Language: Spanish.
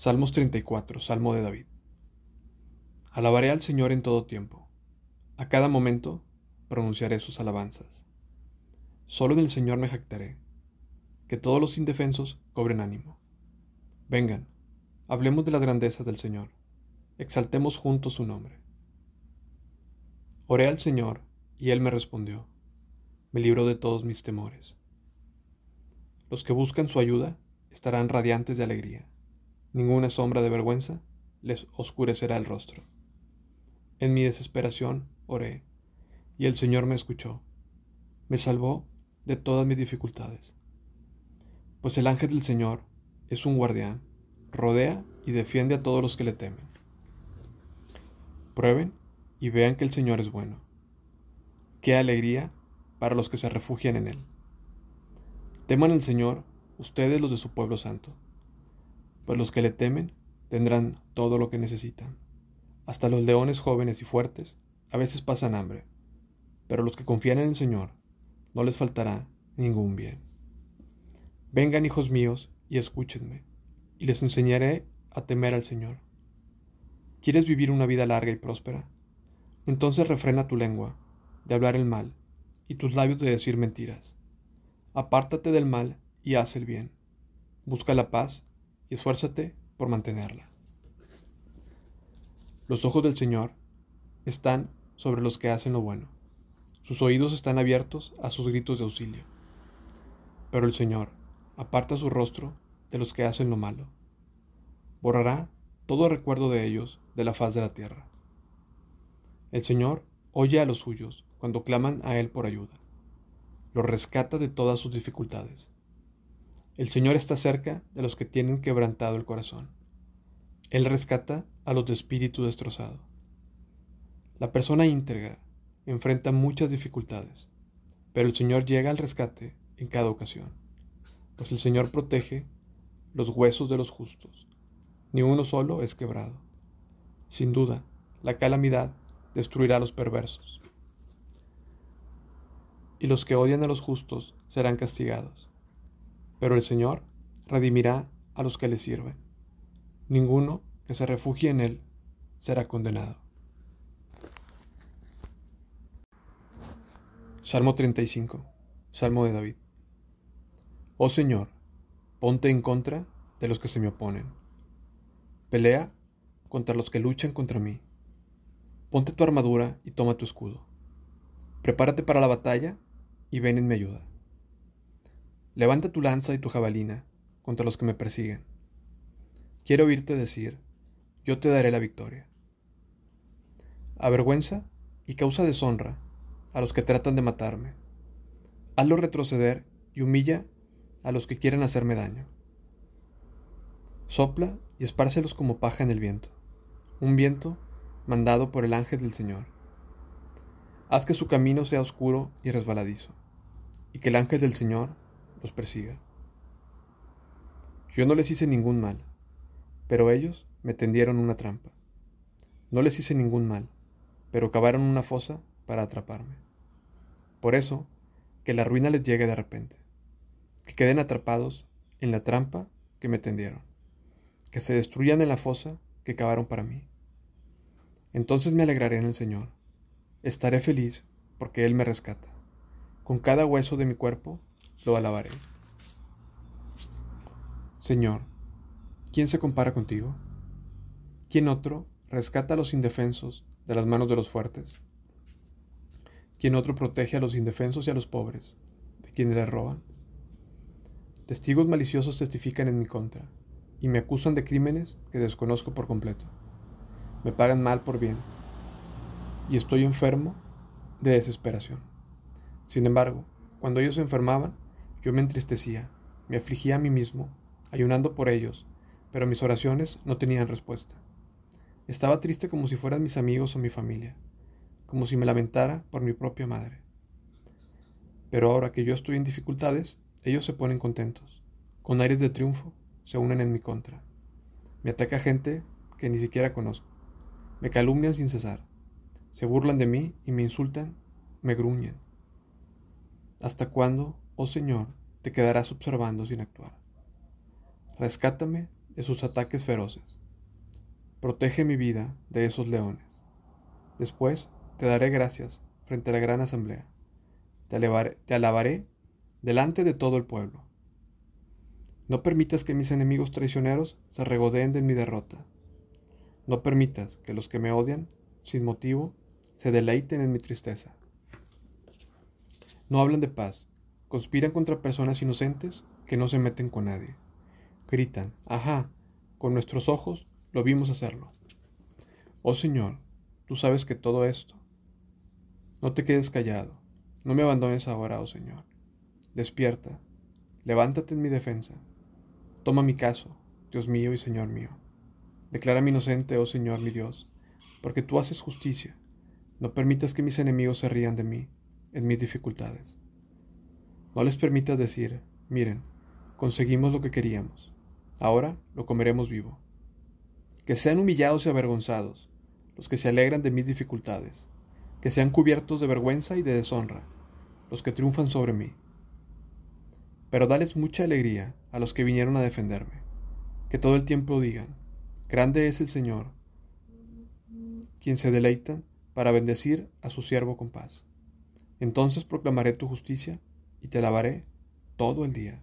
Salmos 34, Salmo de David. Alabaré al Señor en todo tiempo. A cada momento pronunciaré sus alabanzas. Solo en el Señor me jactaré. Que todos los indefensos cobren ánimo. Vengan, hablemos de las grandezas del Señor. Exaltemos juntos su nombre. Oré al Señor, y Él me respondió. Me libró de todos mis temores. Los que buscan su ayuda estarán radiantes de alegría ninguna sombra de vergüenza les oscurecerá el rostro. En mi desesperación oré, y el Señor me escuchó. Me salvó de todas mis dificultades. Pues el ángel del Señor es un guardián, rodea y defiende a todos los que le temen. Prueben y vean que el Señor es bueno. Qué alegría para los que se refugian en Él. Teman al Señor, ustedes los de su pueblo santo pues los que le temen tendrán todo lo que necesitan. Hasta los leones jóvenes y fuertes a veces pasan hambre, pero los que confían en el Señor no les faltará ningún bien. Vengan, hijos míos, y escúchenme, y les enseñaré a temer al Señor. ¿Quieres vivir una vida larga y próspera? Entonces refrena tu lengua de hablar el mal y tus labios de decir mentiras. Apártate del mal y haz el bien. Busca la paz y esfuérzate por mantenerla. Los ojos del Señor están sobre los que hacen lo bueno. Sus oídos están abiertos a sus gritos de auxilio. Pero el Señor aparta su rostro de los que hacen lo malo. Borrará todo recuerdo de ellos de la faz de la tierra. El Señor oye a los suyos cuando claman a Él por ayuda. Los rescata de todas sus dificultades. El Señor está cerca de los que tienen quebrantado el corazón. Él rescata a los de espíritu destrozado. La persona íntegra enfrenta muchas dificultades, pero el Señor llega al rescate en cada ocasión, pues el Señor protege los huesos de los justos. Ni uno solo es quebrado. Sin duda, la calamidad destruirá a los perversos. Y los que odian a los justos serán castigados pero el Señor redimirá a los que le sirven. Ninguno que se refugie en Él será condenado. Salmo 35. Salmo de David. Oh Señor, ponte en contra de los que se me oponen. Pelea contra los que luchan contra mí. Ponte tu armadura y toma tu escudo. Prepárate para la batalla y ven en mi ayuda. Levanta tu lanza y tu jabalina contra los que me persiguen. Quiero oírte decir, yo te daré la victoria. Avergüenza y causa deshonra a los que tratan de matarme. Hazlo retroceder y humilla a los que quieren hacerme daño. Sopla y espárcelos como paja en el viento, un viento mandado por el ángel del Señor. Haz que su camino sea oscuro y resbaladizo, y que el ángel del Señor los persiga. Yo no les hice ningún mal, pero ellos me tendieron una trampa. No les hice ningún mal, pero cavaron una fosa para atraparme. Por eso, que la ruina les llegue de repente, que queden atrapados en la trampa que me tendieron, que se destruyan en la fosa que cavaron para mí. Entonces me alegraré en el Señor, estaré feliz porque Él me rescata. Con cada hueso de mi cuerpo lo alabaré. Señor, ¿quién se compara contigo? ¿Quién otro rescata a los indefensos de las manos de los fuertes? ¿Quién otro protege a los indefensos y a los pobres, de quienes les roban? Testigos maliciosos testifican en mi contra y me acusan de crímenes que desconozco por completo. Me pagan mal por bien y estoy enfermo de desesperación. Sin embargo, cuando ellos se enfermaban, yo me entristecía, me afligía a mí mismo, ayunando por ellos, pero mis oraciones no tenían respuesta. Estaba triste como si fueran mis amigos o mi familia, como si me lamentara por mi propia madre. Pero ahora que yo estoy en dificultades, ellos se ponen contentos. Con aires de triunfo, se unen en mi contra. Me ataca gente que ni siquiera conozco. Me calumnian sin cesar. Se burlan de mí y me insultan, me gruñen. ¿Hasta cuándo, oh Señor, te quedarás observando sin actuar? Rescátame de sus ataques feroces. Protege mi vida de esos leones. Después te daré gracias frente a la gran asamblea. Te alabaré delante de todo el pueblo. No permitas que mis enemigos traicioneros se regodeen de mi derrota. No permitas que los que me odian, sin motivo, se deleiten en mi tristeza. No hablan de paz, conspiran contra personas inocentes que no se meten con nadie. Gritan, ajá, con nuestros ojos lo vimos hacerlo. Oh Señor, tú sabes que todo esto. No te quedes callado, no me abandones ahora, oh Señor. Despierta, levántate en mi defensa. Toma mi caso, Dios mío y Señor mío. Declárame inocente, oh Señor mi Dios, porque tú haces justicia. No permitas que mis enemigos se rían de mí en mis dificultades. No les permitas decir, miren, conseguimos lo que queríamos, ahora lo comeremos vivo. Que sean humillados y avergonzados los que se alegran de mis dificultades, que sean cubiertos de vergüenza y de deshonra los que triunfan sobre mí pero dales mucha alegría a los que vinieron a defenderme, que todo el tiempo digan, Grande es el Señor, quien se deleita para bendecir a su siervo con paz. Entonces proclamaré tu justicia y te alabaré todo el día.